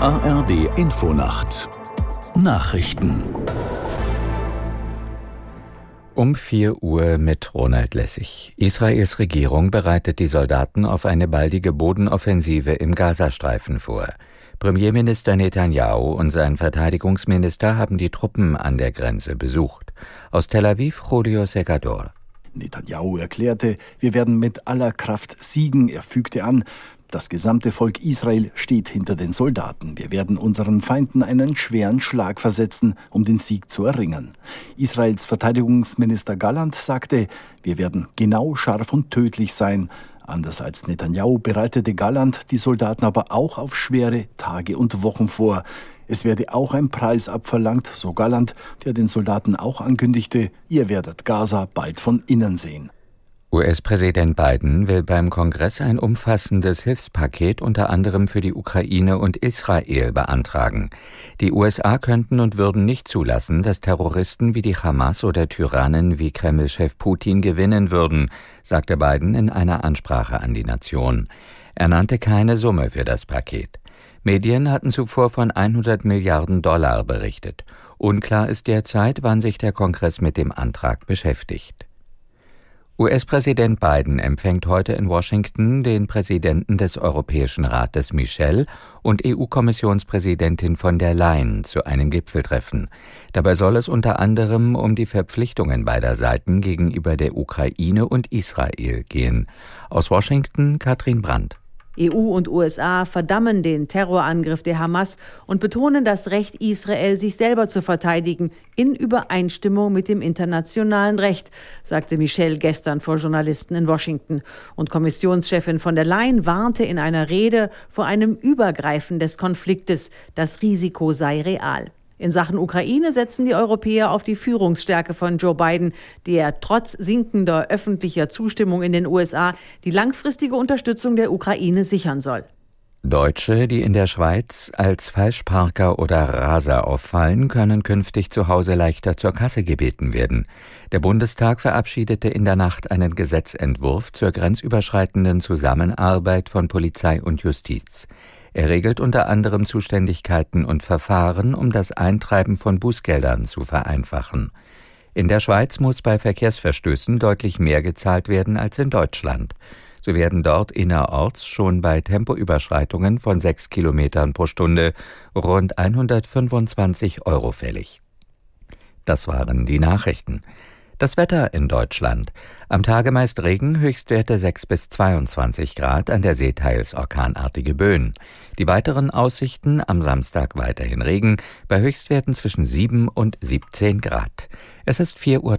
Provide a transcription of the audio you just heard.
ARD Infonacht Nachrichten um 4 Uhr mit Ronald Lessig. Israels Regierung bereitet die Soldaten auf eine baldige Bodenoffensive im Gazastreifen vor. Premierminister Netanyahu und sein Verteidigungsminister haben die Truppen an der Grenze besucht. Aus Tel Aviv, Julio Segador. Netanyahu erklärte, wir werden mit aller Kraft siegen. Er fügte an, das gesamte Volk Israel steht hinter den Soldaten. Wir werden unseren Feinden einen schweren Schlag versetzen, um den Sieg zu erringen. Israels Verteidigungsminister Galland sagte, wir werden genau, scharf und tödlich sein. Anders als Netanyahu bereitete Galland die Soldaten aber auch auf schwere Tage und Wochen vor. Es werde auch ein Preis abverlangt, so Galland, der den Soldaten auch ankündigte, ihr werdet Gaza bald von innen sehen. US-Präsident Biden will beim Kongress ein umfassendes Hilfspaket unter anderem für die Ukraine und Israel beantragen. Die USA könnten und würden nicht zulassen, dass Terroristen wie die Hamas oder Tyrannen wie Kreml-Chef Putin gewinnen würden, sagte Biden in einer Ansprache an die Nation. Er nannte keine Summe für das Paket. Medien hatten zuvor von 100 Milliarden Dollar berichtet. Unklar ist derzeit, wann sich der Kongress mit dem Antrag beschäftigt. US-Präsident Biden empfängt heute in Washington den Präsidenten des Europäischen Rates Michel und EU-Kommissionspräsidentin von der Leyen zu einem Gipfeltreffen. Dabei soll es unter anderem um die Verpflichtungen beider Seiten gegenüber der Ukraine und Israel gehen. Aus Washington Katrin Brandt. EU und USA verdammen den Terrorangriff der Hamas und betonen das Recht Israel, sich selber zu verteidigen, in Übereinstimmung mit dem internationalen Recht, sagte Michel gestern vor Journalisten in Washington. Und Kommissionschefin von der Leyen warnte in einer Rede vor einem Übergreifen des Konfliktes. Das Risiko sei real. In Sachen Ukraine setzen die Europäer auf die Führungsstärke von Joe Biden, der trotz sinkender öffentlicher Zustimmung in den USA die langfristige Unterstützung der Ukraine sichern soll. Deutsche, die in der Schweiz als Falschparker oder Raser auffallen, können künftig zu Hause leichter zur Kasse gebeten werden. Der Bundestag verabschiedete in der Nacht einen Gesetzentwurf zur grenzüberschreitenden Zusammenarbeit von Polizei und Justiz. Er regelt unter anderem Zuständigkeiten und Verfahren, um das Eintreiben von Bußgeldern zu vereinfachen. In der Schweiz muss bei Verkehrsverstößen deutlich mehr gezahlt werden als in Deutschland. So werden dort innerorts schon bei Tempoüberschreitungen von sechs Kilometern pro Stunde rund 125 Euro fällig. Das waren die Nachrichten. Das Wetter in Deutschland. Am Tage meist Regen, Höchstwerte 6 bis 22 Grad, an der See teils orkanartige Böen. Die weiteren Aussichten am Samstag weiterhin Regen, bei Höchstwerten zwischen 7 und 17 Grad. Es ist 4.03 Uhr.